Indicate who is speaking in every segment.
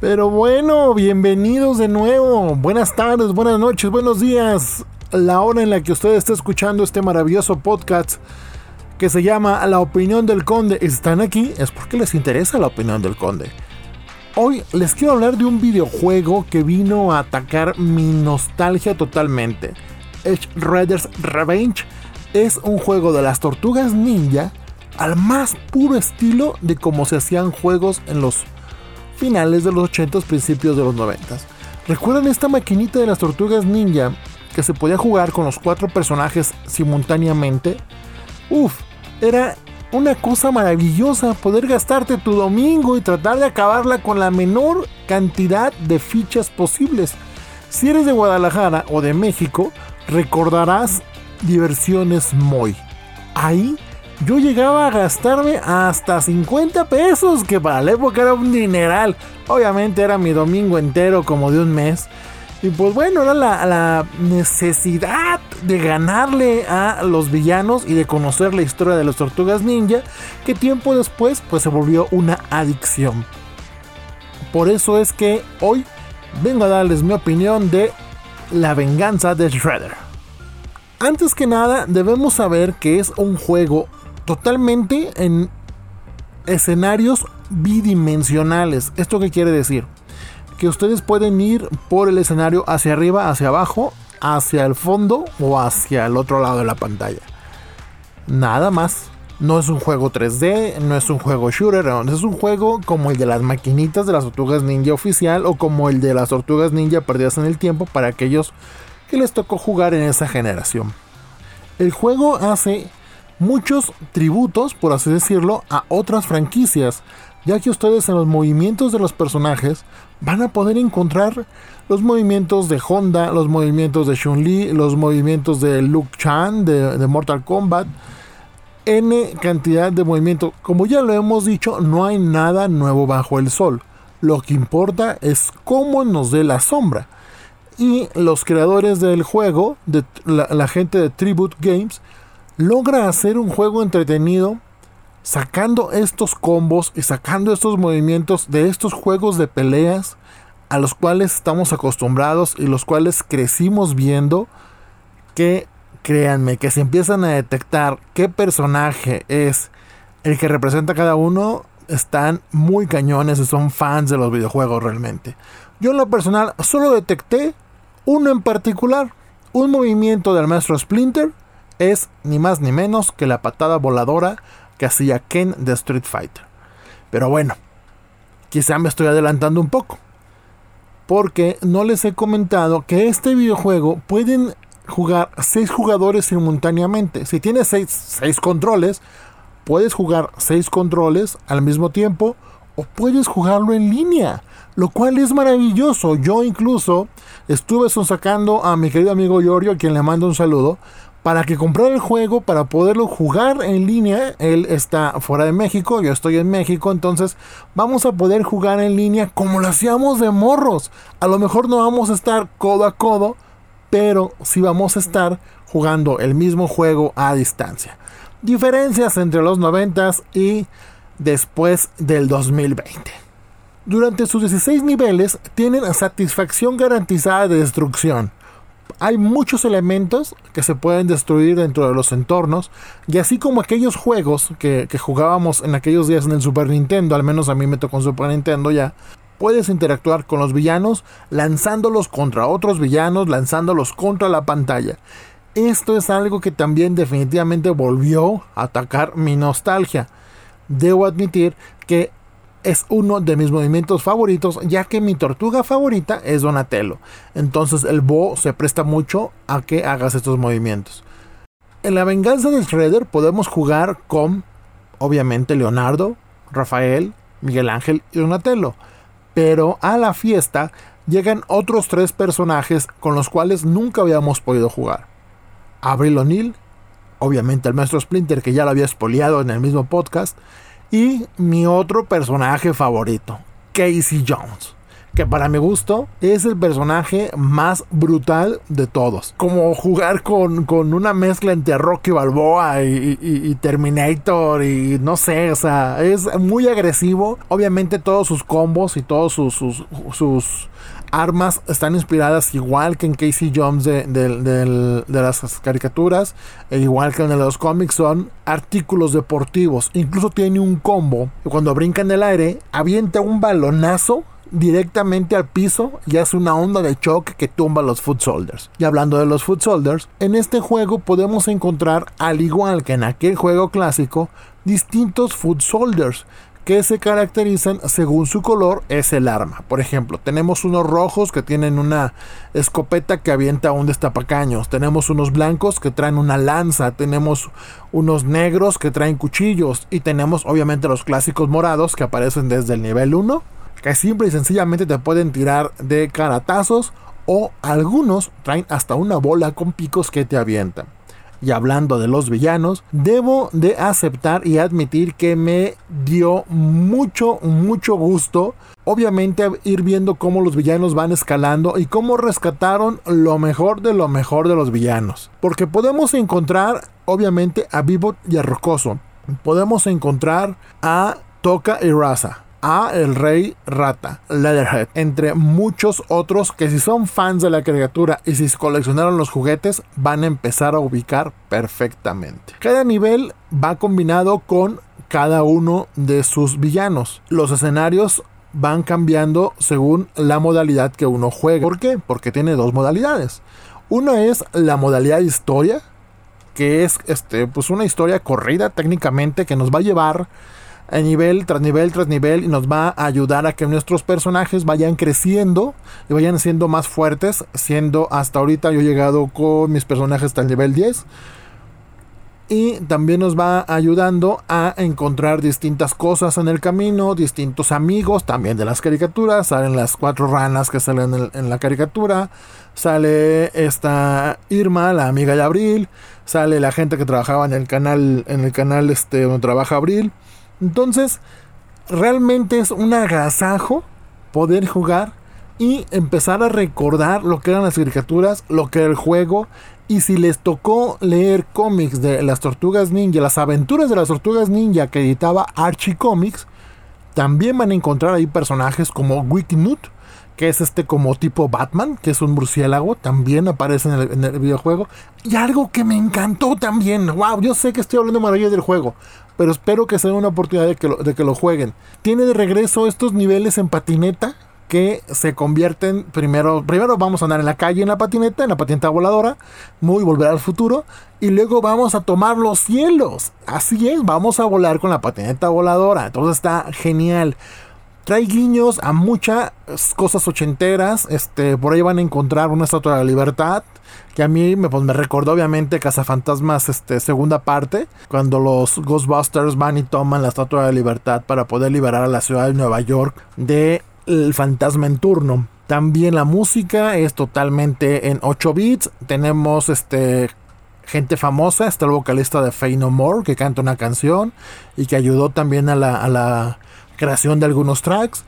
Speaker 1: Pero bueno, bienvenidos de nuevo. Buenas tardes, buenas noches, buenos días. La hora en la que usted está escuchando este maravilloso podcast que se llama La opinión del conde. Están aquí es porque les interesa la opinión del conde. Hoy les quiero hablar de un videojuego que vino a atacar mi nostalgia totalmente. Edge Raiders Revenge es un juego de las tortugas ninja al más puro estilo de cómo se hacían juegos en los finales de los 80s, principios de los 90s. ¿Recuerdan esta maquinita de las tortugas ninja que se podía jugar con los cuatro personajes simultáneamente? Uf, era una cosa maravillosa poder gastarte tu domingo y tratar de acabarla con la menor cantidad de fichas posibles. Si eres de Guadalajara o de México, recordarás diversiones Moy. Ahí yo llegaba a gastarme hasta 50 pesos, que para la época era un dineral. Obviamente era mi domingo entero como de un mes. Y pues bueno, era la, necesidad de ganarle a los villanos y de conocer la historia de las tortugas ninja, que tiempo después pues se volvió una adicción. Por eso es que hoy vengo a darles mi opinión de La venganza de Shredder. Antes que nada, debemos saber que es un juego totalmente en escenarios bidimensionales. ¿Esto qué quiere decir? Que ustedes pueden ir por el escenario hacia arriba, hacia abajo, hacia el fondo o hacia el otro lado de la pantalla. Nada más. No es un juego 3D, no es un juego shooter, es un juego como el de las maquinitas de las tortugas ninja oficial o como el de las tortugas ninja perdidas en el tiempo para aquellos que les tocó jugar en esa generación. El juego hace muchos tributos, por así decirlo, a otras franquicias, ya que ustedes en los movimientos de los personajes van a poder encontrar los movimientos de Honda, los movimientos de Chun-Li, los movimientos de Luke Chan de, Mortal Kombat, N cantidad de movimientos. Como ya lo hemos dicho, no hay nada nuevo bajo el sol. Lo que importa es cómo nos dé la sombra. Y los creadores del juego, la gente de Tribute Games, logra hacer un juego entretenido sacando estos combos y sacando estos movimientos de estos juegos de peleas a los cuales estamos acostumbrados y los cuales crecimos viendo que créanme que si empiezan a detectar qué personaje es el que representa cada uno están muy cañones y son fans de los videojuegos realmente. Yo en lo personal solo detecté uno en particular, un movimiento del maestro Splinter es ni más ni menos que la patada voladora que hacía Ken de Street Fighter. Pero bueno, quizá me estoy adelantando un poco. Porque no les he comentado que este videojuego pueden jugar 6 jugadores simultáneamente. Si tienes 6 controles, puedes jugar 6 controles al mismo tiempo o puedes jugarlo en línea. Lo cual es maravilloso. Yo incluso estuve sacando a mi querido amigo Yorio, a quien le mando un saludo, para que comprar el juego, para poderlo jugar en línea. Él está fuera de México, yo estoy en México, entonces vamos a poder jugar en línea como lo hacíamos de morros. A lo mejor no vamos a estar codo a codo, pero sí vamos a estar jugando el mismo juego a distancia. Diferencias entre los 90 y después del 2020. Durante sus 16 niveles tienen satisfacción garantizada de destrucción hay muchos elementos que se pueden destruir dentro de los entornos y así como aquellos juegos que, jugábamos en aquellos días en el Super Nintendo, al menos a mí me tocó en Super Nintendo ya, puedes interactuar con los villanos lanzándolos contra otros villanos, lanzándolos contra la pantalla. Esto es algo que también definitivamente volvió a atacar mi nostalgia. Debo admitir que es uno de mis movimientos favoritos, ya que mi tortuga favorita es Donatello. Entonces el Bo se presta mucho a que hagas estos movimientos. En la venganza de Shredder podemos jugar con, obviamente, Leonardo, Rafael, Miguel Ángel y Donatello. Pero a la fiesta llegan otros tres personajes con los cuales nunca habíamos podido jugar. Abril O'Neill, obviamente el maestro Splinter que ya lo había espoliado en el mismo podcast, y mi otro personaje favorito, Casey Jones. que para mi gusto es el personaje más brutal de todos. Como jugar con, con una mezcla entre Rocky Balboa y, Terminator y no sé, o sea, es muy agresivo. Obviamente todos sus combos y todos sus, sus, sus armas están inspiradas igual que en Casey Jones de, las caricaturas, e igual que en los cómics, son artículos deportivos. Incluso tiene un combo cuando brinca en el aire, avienta un balonazo directamente al piso y hace una onda de choque que tumba a los Foot Soldiers. Y hablando de los Foot Soldiers, en este juego podemos encontrar, al igual que en aquel juego clásico, distintos Foot Soldiers que se caracterizan según su color es el arma. Por ejemplo, tenemos unos rojos que tienen una escopeta que avienta un destapacaños, tenemos unos blancos que traen una lanza, tenemos unos negros que traen cuchillos y tenemos obviamente los clásicos morados que aparecen desde el nivel 1, que simple y sencillamente te pueden tirar de caratazos o algunos traen hasta una bola con picos que te avientan. Y hablando de los villanos, debo de aceptar y admitir que me dio mucho, mucho gusto. Obviamente ir viendo cómo los villanos van escalando y cómo rescataron lo mejor de lo mejor de los villanos. Porque podemos encontrar, obviamente, a Vivo y a Rocoso. Podemos encontrar a Toca y Raza a El Rey Rata, Leatherhead, entre muchos otros que si son fans de la criatura y si coleccionaron los juguetes van a empezar a ubicar perfectamente. Cada nivel va combinado con cada uno de sus villanos. Los escenarios van cambiando según la modalidad que uno juegue. ¿Por qué? Porque tiene dos modalidades. Una es la modalidad historia, que es este, pues una historia corrida técnicamente que nos va a llevar a nivel tras nivel tras nivel y nos va a ayudar a que nuestros personajes vayan creciendo y vayan siendo más fuertes, siendo hasta ahorita yo he llegado con mis personajes hasta el nivel 10 y también nos va ayudando a encontrar distintas cosas en el camino, distintos amigos también de las caricaturas, salen las cuatro ranas que salen en, la caricatura, sale esta Irma, la amiga de Abril, sale la gente que trabajaba en el canal, en el canal este donde trabaja Abril, entonces, realmente es un agasajo poder jugar y empezar a recordar lo que eran las caricaturas, lo que era el juego. Y si les tocó leer cómics de las tortugas ninja, las aventuras de las tortugas ninja que editaba Archie Comics, también van a encontrar ahí personajes como Wikinut, que es este como tipo Batman, que es un murciélago, también aparece en el, videojuego. Y algo que me encantó también, wow, yo sé que estoy hablando maravillas del juego, pero espero que sea una oportunidad de que, lo, de que lo jueguen. Tiene de regreso estos niveles en patineta que se convierten primero, primero vamos a andar en la calle en la patineta, en la patineta voladora, muy volver al futuro, y luego vamos a tomar los cielos. Así es, vamos a volar con la patineta voladora. Entonces está genial. Trae guiños a muchas cosas ochenteras. Este, por ahí van a encontrar una estatua de la libertad que a mí me, pues, me recordó obviamente Cazafantasmas este, segunda parte, cuando los Ghostbusters van y toman la Estatua de la Libertad para poder liberar a la ciudad de Nueva York del fantasma en turno. También la música es totalmente en 8 bits. Tenemos este gente famosa, está el vocalista de Fey No More que canta una canción y que ayudó también a la creación de algunos tracks.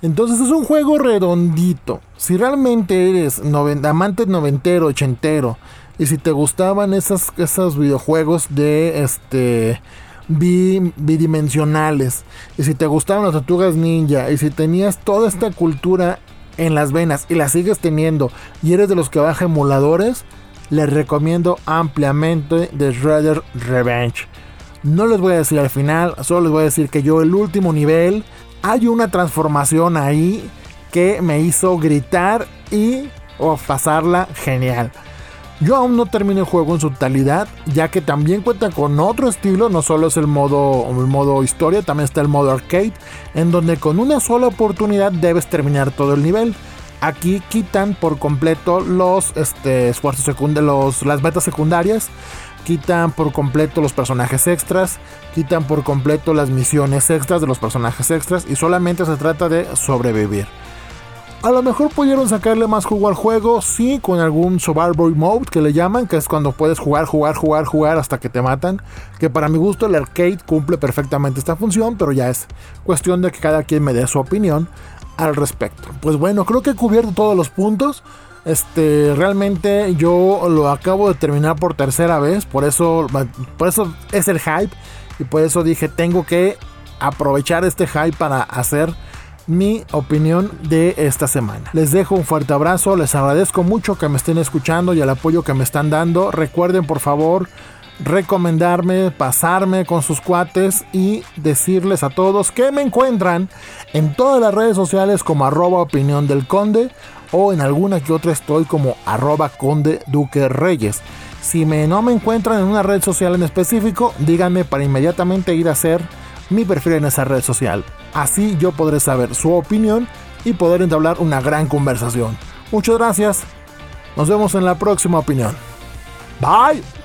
Speaker 1: Entonces es un juego redondito. Si realmente eres amante noventero, ochentero, y si te gustaban esas, esos videojuegos de este bidimensionales, y si te gustaban las tortugas ninja, y si tenías toda esta cultura en las venas y la sigues teniendo, y eres de los que baja emuladores, les recomiendo ampliamente The Shredder Revenge. No les voy a decir al final, solo les voy a decir que yo el último nivel hay una transformación ahí que me hizo gritar y pasarla genial. Yo aún no termino el juego en su totalidad, ya que también cuenta con otro estilo, no solo es el modo, modo historia, también está el modo arcade, en donde con una sola oportunidad debes terminar todo el nivel. Aquí quitan por completo los este, esfuerzos secundarios, las metas secundarias, quitan por completo los personajes extras, quitan por completo las misiones extras de los personajes extras y solamente se trata de sobrevivir. A lo mejor pudieron sacarle más jugo al juego, sí, con algún survival mode que le llaman, que es cuando puedes jugar, jugar, jugar, jugar hasta que te matan. Que para mi gusto el arcade cumple perfectamente esta función, pero ya es cuestión de que cada quien me dé su opinión. al respecto. Pues bueno, creo que he cubierto todos los puntos. Este, realmente yo lo acabo de terminar por tercera vez, por eso, por eso es el hype y por eso dije tengo que aprovechar este hype para hacer mi opinión de esta semana. Les dejo un fuerte abrazo, les agradezco mucho que me estén escuchando y el apoyo que me están dando. Recuerden por favor recomendarme, pasarme con sus cuates y decirles a todos que me encuentran en todas las redes sociales como arroba opinión del conde o en alguna que otra estoy como arroba conde duque reyes. Si me, no me encuentran en una red social en específico, díganme para inmediatamente ir a hacer mi perfil en esa red social. Así yo podré saber su opinión y poder entablar una gran conversación. Muchas gracias. Nos vemos en la próxima opinión. Bye.